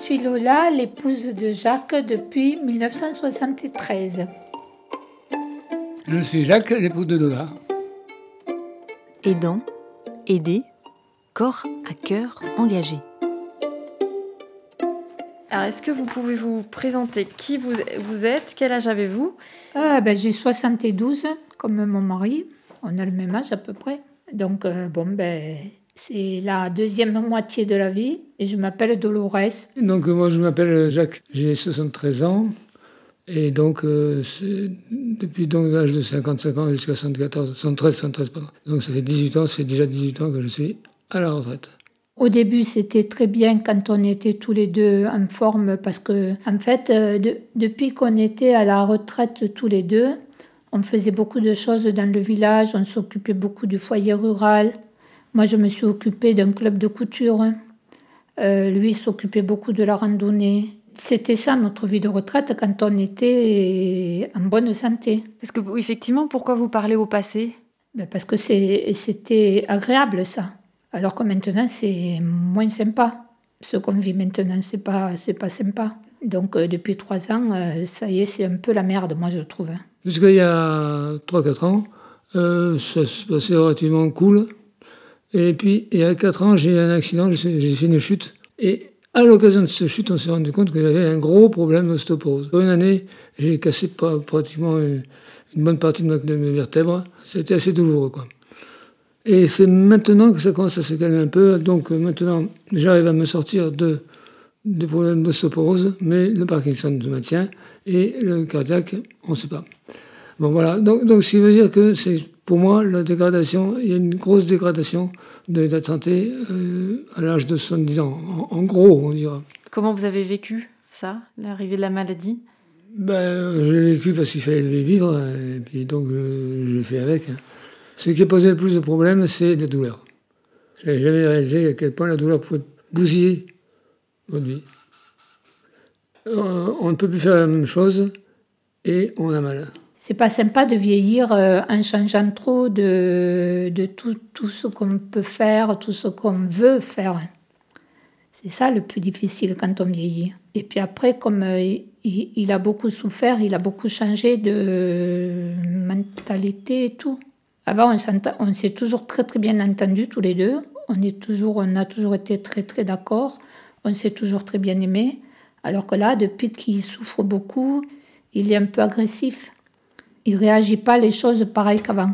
suis Lola, l'épouse de Jacques depuis 1973. Je suis Jacques, l'époux de Lola. Aidant, aider, corps à cœur engagé. Alors, est-ce que vous pouvez vous présenter qui vous, vous êtes Quel âge avez-vous? Ah, ben, J'ai 72, comme mon mari. On a le même âge à peu près. Donc, euh, bon, ben, c'est la deuxième moitié de la vie et je m'appelle Dolores. Donc, moi, je m'appelle Jacques, j'ai 73 ans. Et donc, euh, depuis donc l'âge de 55 ans jusqu'à 74, 113, 113, pardon. Donc, ça fait 18 ans, ça fait déjà 18 ans que je suis à la retraite. Au début, c'était très bien quand on était tous les deux en forme parce que, en fait, euh, depuis qu'on était à la retraite tous les deux, on faisait beaucoup de choses dans le village, on s'occupait beaucoup du foyer rural. Moi, je me suis occupée d'un club de couture. Euh, lui s'occupait beaucoup de la randonnée. C'était ça notre vie de retraite quand on était en bonne santé. Parce que effectivement, pourquoi vous parlez au passé? Ben Parce que c'était agréable ça. Alors que maintenant, c'est moins sympa. Ce qu'on vit maintenant, c'est pas, c'est pas sympa. Donc, euh, depuis trois ans, euh, ça y est, c'est un peu la merde, moi, je trouve. Jusqu'il y a 3-4 ans, euh, ça se passait relativement cool. Et puis, il y a 4 ans, j'ai eu un accident, j'ai fait une chute. Et à l'occasion de cette chute, on s'est rendu compte que j'avais un gros problème d'ostéoporose. Une année, j'ai cassé pratiquement une, bonne partie de mes vertèbres. C'était assez douloureux, quoi. Et c'est maintenant que ça commence à se calmer un peu. Donc maintenant, j'arrive à me sortir de, des problèmes d'ostéoporose, mais le Parkinson se maintient et le cardiaque, on ne sait pas. Bon voilà, donc, donc ce qui veut dire que c'est pour moi la dégradation, il y a une grosse dégradation de l'état de santé euh, à l'âge de 70 ans, en, gros on dira. Comment vous avez vécu ça, l'arrivée de la maladie? Ben, Je l'ai vécu parce qu'il fallait vivre, et puis donc je, l'ai fait avec. Hein. Ce qui a posé le plus de problèmes, c'est la douleur. Je n'avais jamais réalisé à quel point la douleur pouvait bousiller votre vie. Euh, on ne peut plus faire la même chose et on a mal. C'est pas sympa de vieillir euh, en changeant trop de, de tout, tout ce qu'on peut faire, tout ce qu'on veut faire. C'est ça le plus difficile quand on vieillit. Et puis après, comme euh, il, a beaucoup souffert, il a beaucoup changé de mentalité et tout. Avant, on s'est toujours très très bien entendu tous les deux. On, est toujours, on a toujours été très très d'accord. On s'est toujours très bien aimé. Alors que là, depuis qu'il souffre beaucoup, il est un peu agressif. Il réagit pas les choses pareilles qu'avant.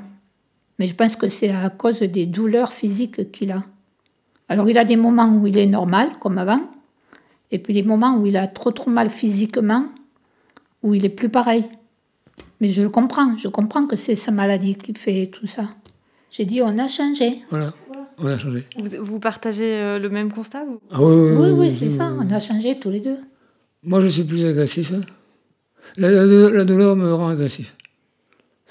Mais je pense que c'est à cause des douleurs physiques qu'il a. Alors il a des moments où il est normal, comme avant, et puis des moments où il a trop trop mal physiquement, où il est plus pareil. Mais je le comprends, je comprends que c'est sa maladie qui fait tout ça. J'ai dit, on a changé. Voilà, on a changé. Vous, partagez euh, le même constat ah, Oui, oui, oui, oui, c'est ça, on a changé tous les deux. Moi, je suis plus agressif. Hein. La, douleur me rend agressif.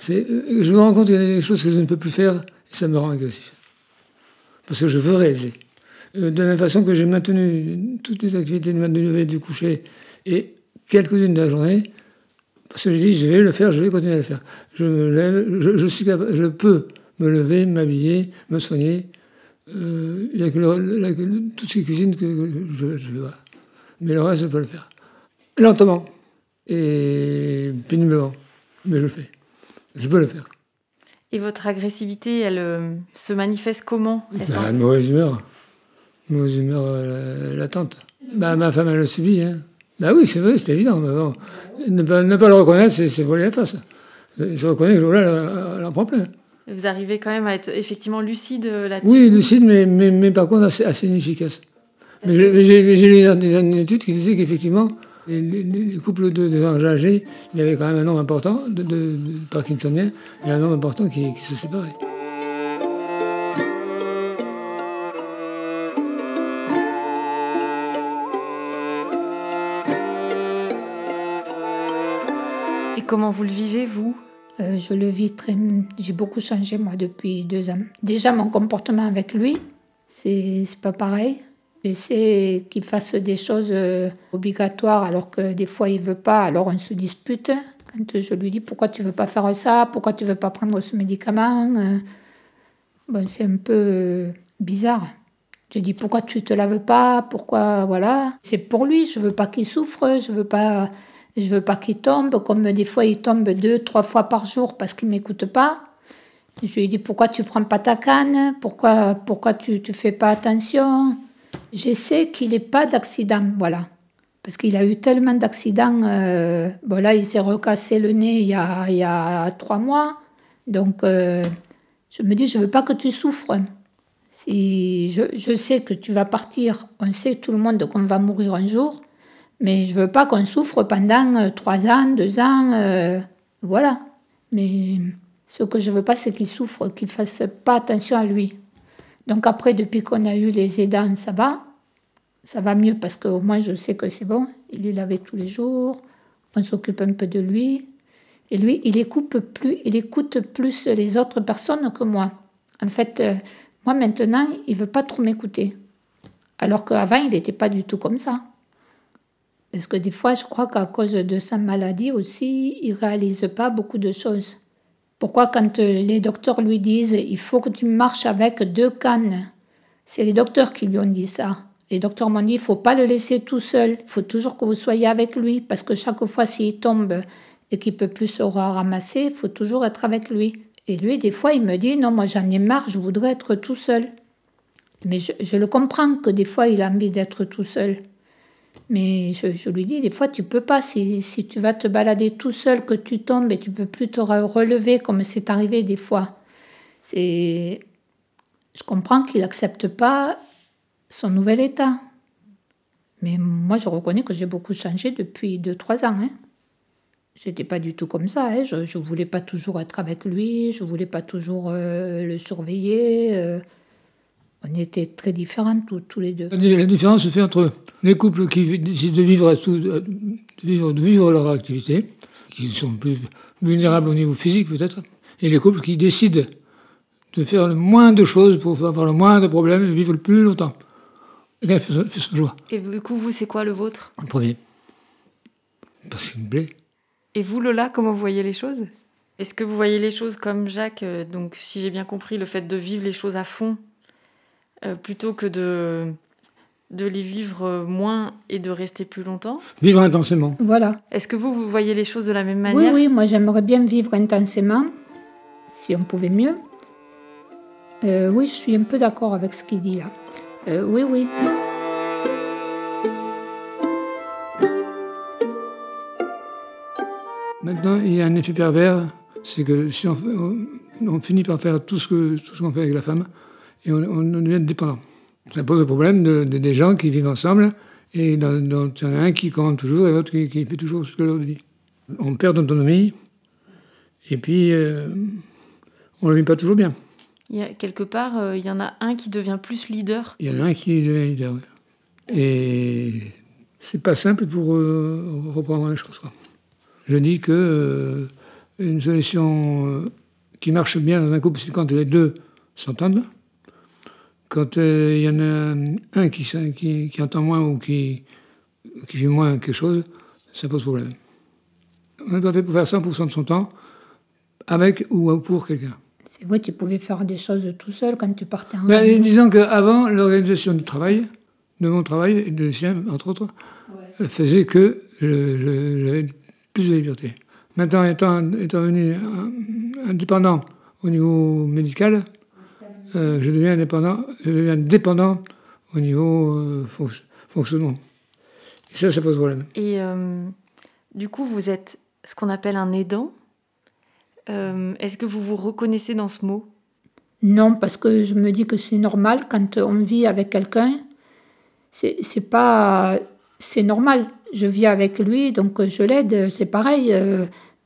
Euh, je me rends compte qu'il y a des choses que je ne peux plus faire et ça me rend agressif. Parce que je veux réaliser. Euh, de la même façon que j'ai maintenu toutes les activités de lever, du coucher et quelques-unes de la journée, parce que je dis, je vais le faire, je vais continuer à le faire. Je je, suis capable, je peux me lever, m'habiller, me soigner. Euh, il n'y a que, toutes ces cuisines que je, je vais voir. Mais le reste, je peux le faire. Lentement et péniblement. Mais je le fais. Je peux le faire. Et votre agressivité, elle euh, se manifeste comment? Bah, Mauvaise humeur. Mauvaise humeur euh, latente. Bah, ma femme, elle le subit. Hein. Bah oui, c'est vrai, c'est évident. Mais bon, ne, pas, ne pas le reconnaître, c'est voler la face. Je reconnais que Lola, elle, en prend plein. Vous arrivez quand même à être effectivement lucide euh, là-dessus? Oui, lucide, mais, mais, mais, par contre assez, assez inefficace. Mais j'ai lu une étude qui disait qu'effectivement, les, couples de, désengagés, il y avait quand même un nombre important de, de, Parkinsoniens et un nombre important qui, qui se séparaient. comment vous le vivez, vous? Euh, Je le vis très. J'ai beaucoup changé, moi, depuis deux ans. Déjà, mon comportement avec lui, c'est pas pareil. J'essaie qu'il fasse des choses euh, obligatoires alors que des fois il veut pas, alors on se dispute. Quand je lui dis pourquoi tu veux pas faire ça, pourquoi tu veux pas prendre ce médicament, euh, bon, c'est un peu bizarre. Je dis pourquoi tu te laves pas? Pourquoi voilà C'est pour lui. Je veux pas qu'il souffre. Je veux pas. Je veux pas qu'il tombe. Comme des fois il tombe deux, trois fois par jour parce qu'il m'écoute pas. Je lui dis pourquoi tu prends pas ta canne? Pourquoi pourquoi tu tu fais pas attention? J'essaie qu'il n'ait pas d'accident. Voilà. Parce qu'il a eu tellement d'accidents. Euh, bon là il s'est recassé le nez il y a, il y a trois mois. Donc euh, je me dis je veux pas que tu souffres. Si je, sais que tu vas partir, on sait tout le monde qu'on va mourir un jour, mais je veux pas qu'on souffre pendant euh, trois ans, deux ans, euh, voilà. Mais ce que je veux pas, c'est qu'il souffre, qu'il fasse pas attention à lui. Donc après, depuis qu'on a eu les aidants, ça va, ça va mieux parce qu'au moins je sais que c'est bon. Il est lavé tous les jours, on s'occupe un peu de lui, et lui, il écoute plus, il écoute plus les autres personnes que moi. En fait. Euh, moi, maintenant, il veut pas trop m'écouter. Alors qu'avant, il n'était pas du tout comme ça. Parce que des fois, je crois qu'à cause de sa maladie aussi, il réalise pas beaucoup de choses. Pourquoi quand euh, les docteurs lui disent il faut que tu marches avec deux cannes? C'est les docteurs qui lui ont dit ça. Les docteurs m'ont dit il faut pas le laisser tout seul, il faut toujours que vous soyez avec lui parce que chaque fois s'il tombe et qu'il peut plus se ramasser, il faut toujours être avec lui. Et lui, des fois, il me dit, non, moi j'en ai marre, je voudrais être tout seul. Mais je, le comprends que des fois, il a envie d'être tout seul. Mais je, lui dis, des fois, tu peux pas. Si, si, tu vas te balader tout seul, que tu tombes et tu peux plus te relever, comme c'est arrivé des fois. C'est... Je comprends qu'il n'accepte pas son nouvel état. Mais moi, je reconnais que j'ai beaucoup changé depuis 2-3 ans. Hein. J'étais pas du tout comme ça. Hein. Je ne voulais pas toujours être avec lui, je voulais pas toujours euh, le surveiller. Euh. On était très différents tous, les deux. La différence se fait entre les couples qui décident de vivre, de vivre, de vivre leur activité, qui sont plus vulnérables au niveau physique peut-être, et les couples qui décident de faire le moins de choses pour avoir le moins de problèmes et vivre le plus longtemps. Et là, fait son choix. Et du coup, vous, c'est quoi le vôtre? Le premier. Parce qu'il me plaît. Et vous, Lola, comment vous voyez les choses? Est-ce que vous voyez les choses comme Jacques? Euh, Donc, si j'ai bien compris, le fait de vivre les choses à fond euh, plutôt que de, de les vivre moins et de rester plus longtemps Vivre intensément. Voilà. Est-ce que vous, vous voyez les choses de la même manière Oui, oui, moi j'aimerais bien vivre intensément, si on pouvait mieux. Euh, oui, je suis un peu d'accord avec ce qu'il dit là. oui, oui. Maintenant, il y a un effet pervers, c'est que si on, finit par faire tout ce qu'on ce fait avec la femme, et on, devient dépendant. Ça pose le problème de, des gens qui vivent ensemble, et dont il y en a un qui commande toujours et l'autre qui, fait toujours ce que l'autre dit. On perd d'autonomie, et puis euh, on ne le vit pas toujours bien. Il y a, quelque part, euh, il y en a un qui devient plus leader. Il y en a un qui devient leader, oui. Et c'est pas simple pour euh, reprendre les choses. Quoi je dis que euh, une solution euh, qui marche bien dans un couple, c'est quand les deux s'entendent. Quand euh, il y en a un qui, qui, entend moins ou qui, qui vit moins quelque chose, ça pose problème. On n'est pas fait pour faire 100% de son temps avec ou pour quelqu'un. C'est vrai, tu pouvais faire des choses tout seul quand tu partais en ben, Disons qu'avant, l'organisation du travail, de mon travail et de sien, entre autres, faisait que j'avais plus de liberté. Maintenant, étant, étant devenu indépendant au niveau médical, euh, je deviens indépendant, je deviens dépendant au niveau euh, fonctionnement. Et ça, ça pose problème. Et euh, du coup, vous êtes ce qu'on appelle un aidant. Est-ce que vous vous reconnaissez dans ce mot? Non, parce que je me dis que c'est normal quand on vit avec quelqu'un. C'est pas. C'est normal je vis avec lui, donc je l'aide. C'est pareil,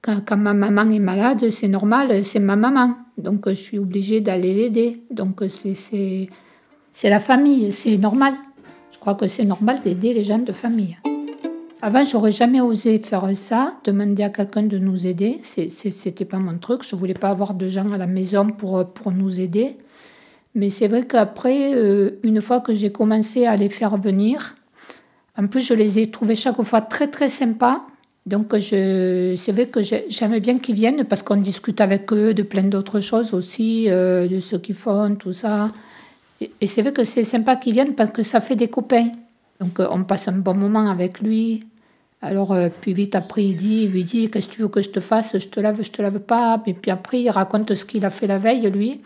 quand, ma maman est malade, c'est normal, c'est ma maman. Donc je suis obligée d'aller l'aider. Donc c'est la famille, c'est normal. Je crois que c'est normal d'aider les gens de famille. Avant, j'aurais jamais osé faire ça, demander à quelqu'un de nous aider. C'était pas mon truc. Je voulais pas avoir de gens à la maison pour, pour nous aider. Mais c'est vrai qu'après, euh, une fois que j'ai commencé à les faire venir, en plus, je les ai trouvés chaque fois très très sympas. Donc c'est vrai que j'aime bien qu'ils viennent parce qu'on discute avec eux de plein d'autres choses aussi, euh, de ce qu'ils font, tout ça. Et, c'est vrai que c'est sympa qu'il vienne parce que ça fait des copains. Donc on passe un bon moment avec lui. Alors, puis vite après, il dit, lui dit, qu'est-ce que tu veux que je te fasse? Je te lave, je te lave pas. Et puis après, il raconte ce qu'il a fait la veille, lui.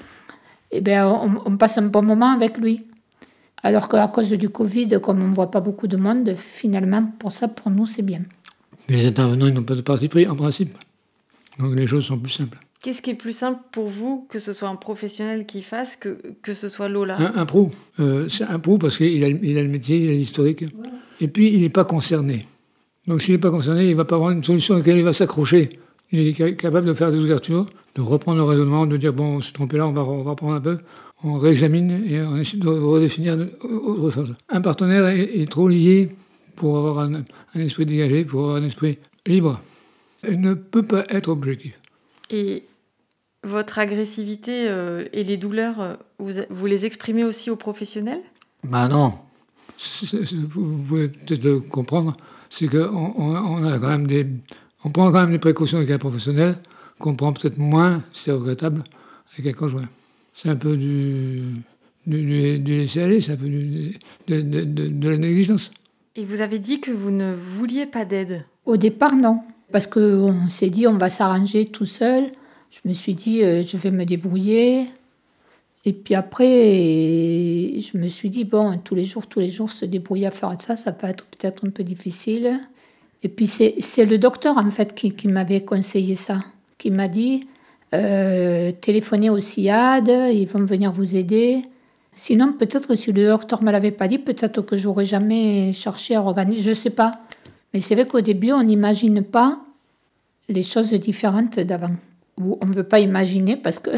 Et bien, on, passe un bon moment avec lui. Alors qu'à cause du Covid, comme on ne voit pas beaucoup de monde, finalement, pour ça, pour nous, c'est bien. Les intervenants, ils n'ont pas de parti pris, en principe. Donc les choses sont plus simples. Qu'est-ce qui est plus simple pour vous que ce soit un professionnel qui fasse que, que ce soit Lola? Un, pro. Euh, c'est un pro parce qu'il a, il a le métier, il a l'historique. Et puis, il n'est pas concerné. Donc s'il n'est pas concerné, il ne va pas avoir une solution à laquelle il va s'accrocher. Il est capable de faire des ouvertures, de reprendre le raisonnement, de dire bon, on s'est trompé là, on va, on va reprendre un peu, on réexamine et on essaie de redéfinir autre chose. Un partenaire est, trop lié pour avoir un, esprit dégagé, pour avoir un esprit libre. Il ne peut pas être objectif. Et votre agressivité euh, et les douleurs, euh, vous, vous, les exprimez aussi aux professionnels? Bah non. vous pouvez peut-être comprendre c'est qu'on on, a quand même des, on prend quand même des précautions avec un professionnel qu'on prend peut-être moins, c'est regrettable, avec un conjoint. C'est un peu du, du, laisser-aller, c'est un peu de, de, la négligence. Et vous avez dit que vous ne vouliez pas d'aide Au départ, non. Parce qu'on s'est dit, on va s'arranger tout seul. Je me suis dit, euh, je vais me débrouiller. Et puis après, je me suis dit, bon, tous les jours, tous les jours, se débrouiller à faire ça, ça peut être peut-être un peu difficile. Et puis c'est le docteur, en fait, qui, m'avait conseillé ça, qui m'a dit, euh, téléphonez au SIAD, ils vont venir vous aider. Sinon, peut-être si le docteur ne me l'avait pas dit, peut-être que j'aurais jamais cherché à organiser, je ne sais pas. Mais c'est vrai qu'au début, on n'imagine pas les choses différentes d'avant. Ou on ne veut pas imaginer parce que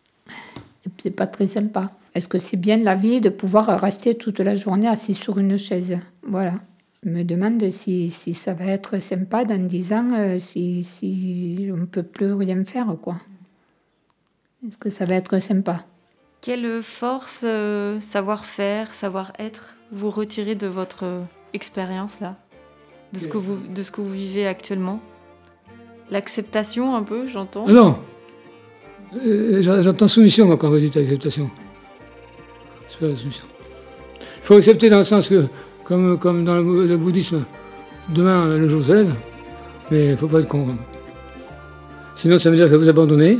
c'est pas très sympa. Est-ce que c'est bien la vie de pouvoir rester toute la journée assis sur une chaise? Voilà. Je me demande si, si ça va être sympa dans 10 ans, euh, si, si on ne peut plus rien faire, quoi. Est-ce que ça va être sympa? Quelle force, euh, savoir-faire, savoir-être vous retirez de votre expérience là? De ce, que vous, de ce que vous vivez actuellement? L'acceptation un peu, j'entends? Ah Non euh, J'entends soumission, moi, quand vous dites acceptation. C'est pas la soumission. Il faut accepter dans le sens que, comme, comme dans le, bouddhisme, demain, le jour se lève, mais il ne faut pas être con. Sinon, ça veut dire que vous abandonnez,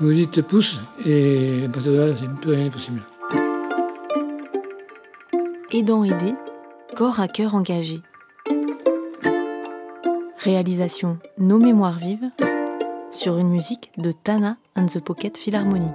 vous dites pouce, et à partir de là, c'est plus rien possible. Aidant aider, corps à cœur engagé. Réalisation Nos Mémoires Vives sur une musique de Tana and the Pocket Philharmonic.